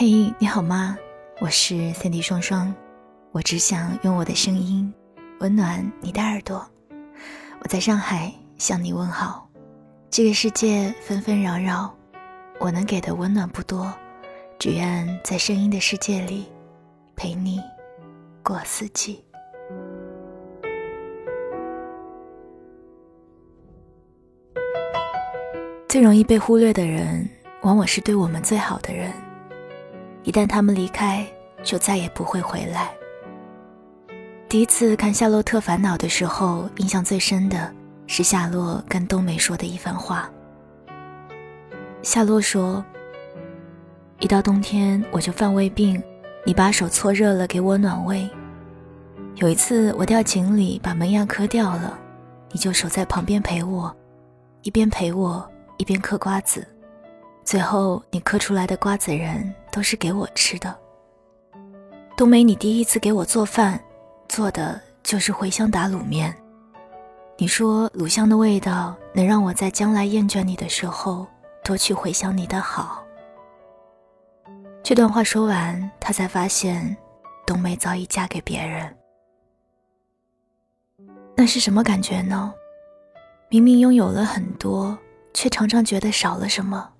嘿，你好吗？我是 Cindy 双双，我只想用我的声音温暖你的耳朵。我在上海向你问好。这个世界纷纷扰扰，我能给的温暖不多，只愿在声音的世界里陪你过四季。最容易被忽略的人，往往是对我们最好的人。一旦他们离开，就再也不会回来。第一次看《夏洛特烦恼》的时候，印象最深的是夏洛跟冬梅说的一番话。夏洛说：“一到冬天我就犯胃病，你把手搓热了给我暖胃。有一次我掉井里把门牙磕掉了，你就守在旁边陪我，一边陪我一边嗑瓜子。”最后，你刻出来的瓜子仁都是给我吃的。冬梅，你第一次给我做饭，做的就是茴香打卤面。你说卤香的味道能让我在将来厌倦你的时候多去回想你的好。这段话说完，他才发现冬梅早已嫁给别人。那是什么感觉呢？明明拥有了很多，却常常觉得少了什么。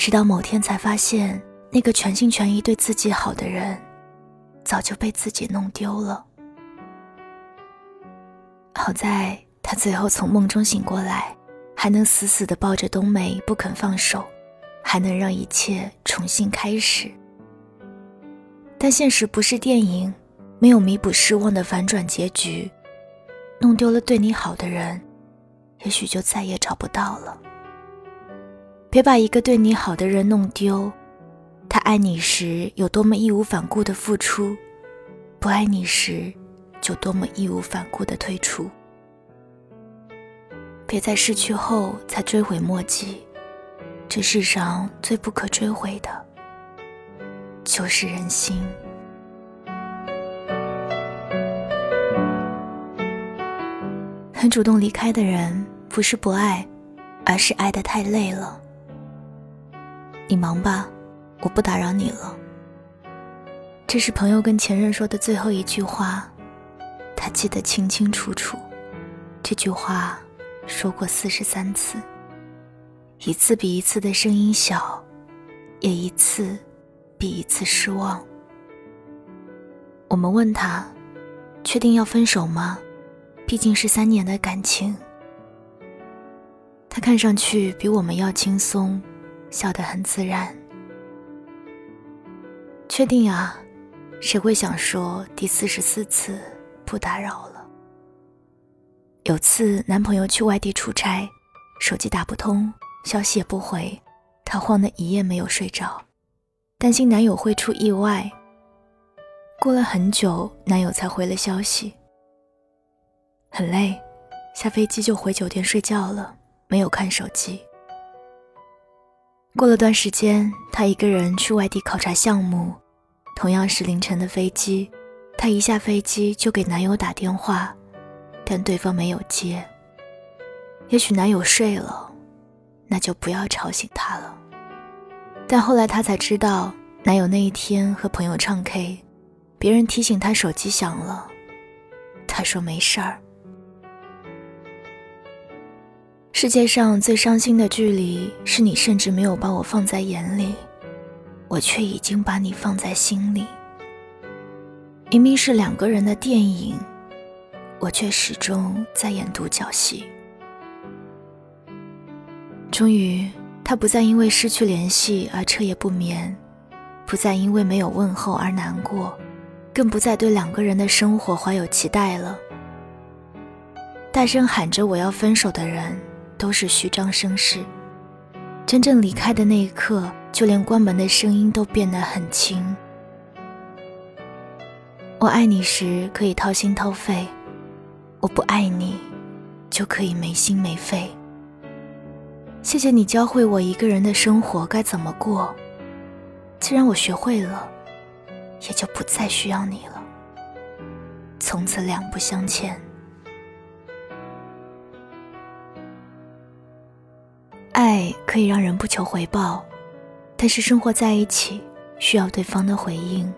直到某天才发现，那个全心全意对自己好的人，早就被自己弄丢了。好在他最后从梦中醒过来，还能死死地抱着冬梅不肯放手，还能让一切重新开始。但现实不是电影，没有弥补失望的反转结局，弄丢了对你好的人，也许就再也找不到了。别把一个对你好的人弄丢，他爱你时有多么义无反顾的付出，不爱你时就多么义无反顾的退出。别在失去后才追悔莫及，这世上最不可追悔的，就是人心。很主动离开的人，不是不爱，而是爱的太累了。你忙吧，我不打扰你了。这是朋友跟前任说的最后一句话，他记得清清楚楚。这句话说过四十三次，一次比一次的声音小，也一次比一次失望。我们问他，确定要分手吗？毕竟是三年的感情。他看上去比我们要轻松。笑得很自然。确定啊，谁会想说第四十四次不打扰了？有次男朋友去外地出差，手机打不通，消息也不回，他慌得一夜没有睡着，担心男友会出意外。过了很久，男友才回了消息。很累，下飞机就回酒店睡觉了，没有看手机。过了段时间，她一个人去外地考察项目，同样是凌晨的飞机，她一下飞机就给男友打电话，但对方没有接。也许男友睡了，那就不要吵醒他了。但后来她才知道，男友那一天和朋友唱 K，别人提醒他手机响了，他说没事儿。世界上最伤心的距离，是你甚至没有把我放在眼里，我却已经把你放在心里。明明是两个人的电影，我却始终在演独角戏。终于，他不再因为失去联系而彻夜不眠，不再因为没有问候而难过，更不再对两个人的生活怀有期待了。大声喊着我要分手的人。都是虚张声势。真正离开的那一刻，就连关门的声音都变得很轻。我爱你时可以掏心掏肺，我不爱你，就可以没心没肺。谢谢你教会我一个人的生活该怎么过。既然我学会了，也就不再需要你了。从此两不相欠。爱可以让人不求回报，但是生活在一起需要对方的回应。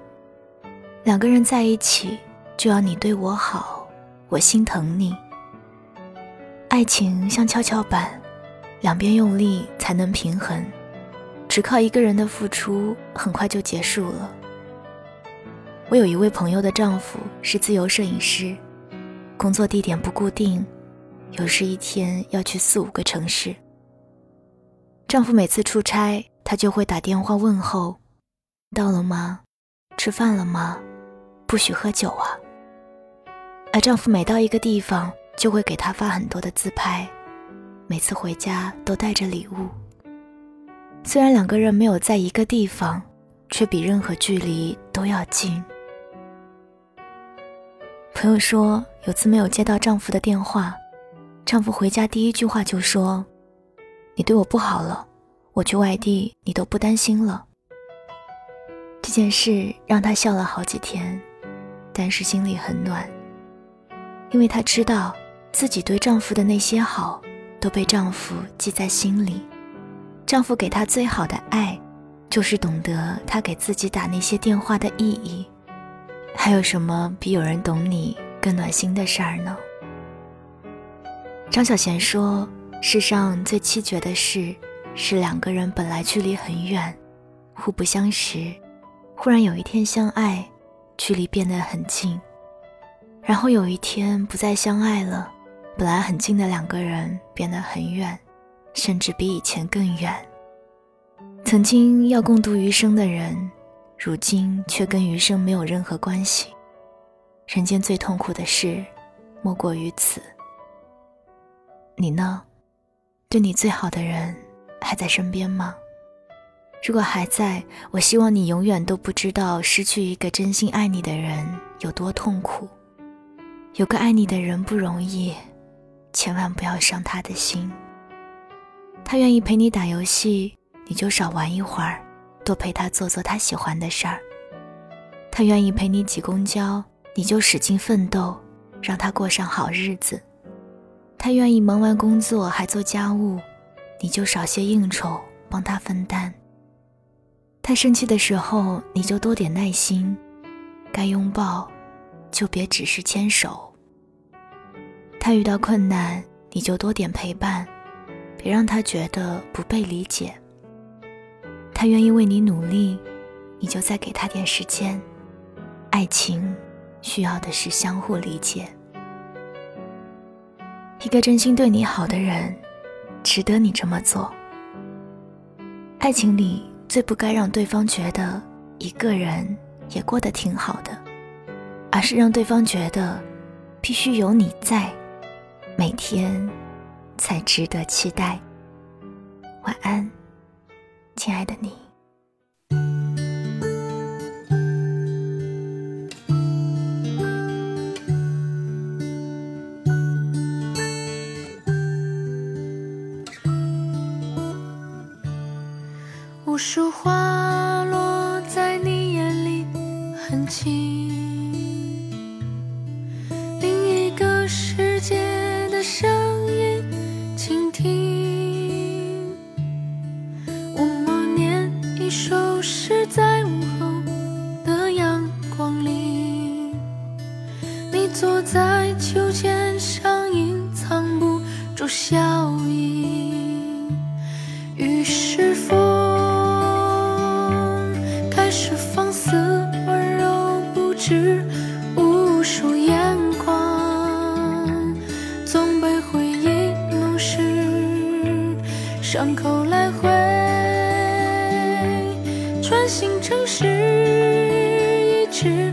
两个人在一起，就要你对我好，我心疼你。爱情像跷跷板，两边用力才能平衡，只靠一个人的付出，很快就结束了。我有一位朋友的丈夫是自由摄影师，工作地点不固定，有时一天要去四五个城市。丈夫每次出差，她就会打电话问候：“到了吗？吃饭了吗？不许喝酒啊。”而丈夫每到一个地方，就会给她发很多的自拍，每次回家都带着礼物。虽然两个人没有在一个地方，却比任何距离都要近。朋友说，有次没有接到丈夫的电话，丈夫回家第一句话就说：“你对我不好了，我去外地你都不担心了。”这件事让她笑了好几天，但是心里很暖，因为她知道自己对丈夫的那些好都被丈夫记在心里。丈夫给她最好的爱，就是懂得她给自己打那些电话的意义。还有什么比有人懂你更暖心的事儿呢？张小娴说：“世上最凄绝的事，是两个人本来距离很远，互不相识，忽然有一天相爱，距离变得很近；然后有一天不再相爱了，本来很近的两个人变得很远，甚至比以前更远。曾经要共度余生的人。”如今却跟余生没有任何关系。人间最痛苦的事，莫过于此。你呢？对你最好的人还在身边吗？如果还在，我希望你永远都不知道失去一个真心爱你的人有多痛苦。有个爱你的人不容易，千万不要伤他的心。他愿意陪你打游戏，你就少玩一会儿。多陪他做做他喜欢的事儿，他愿意陪你挤公交，你就使劲奋斗，让他过上好日子。他愿意忙完工作还做家务，你就少些应酬，帮他分担。他生气的时候，你就多点耐心，该拥抱，就别只是牵手。他遇到困难，你就多点陪伴，别让他觉得不被理解。他愿意为你努力，你就再给他点时间。爱情需要的是相互理解。一个真心对你好的人，值得你这么做。爱情里最不该让对方觉得一个人也过得挺好的，而是让对方觉得必须有你在，每天才值得期待。晚安。亲爱的你，无数花落在你眼里很轻，另一个世界的声音，倾听。我默念一首诗，在午后的阳光里，你坐在秋千上，隐藏不住笑意。新城市，一直